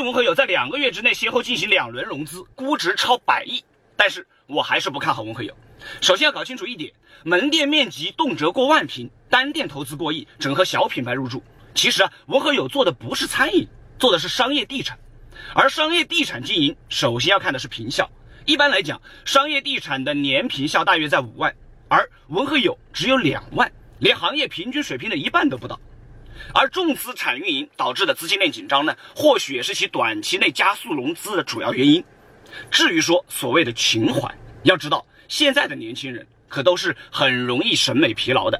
文和友在两个月之内先后进行两轮融资，估值超百亿。但是我还是不看好文和友。首先要搞清楚一点，门店面积动辄过万平，单店投资过亿，整合小品牌入驻。其实啊，文和友做的不是餐饮，做的是商业地产。而商业地产经营，首先要看的是平效。一般来讲，商业地产的年平效大约在五万，而文和友只有两万，连行业平均水平的一半都不到。而重资产运营导致的资金链紧张呢，或许也是其短期内加速融资的主要原因。至于说所谓的情怀，要知道现在的年轻人可都是很容易审美疲劳的。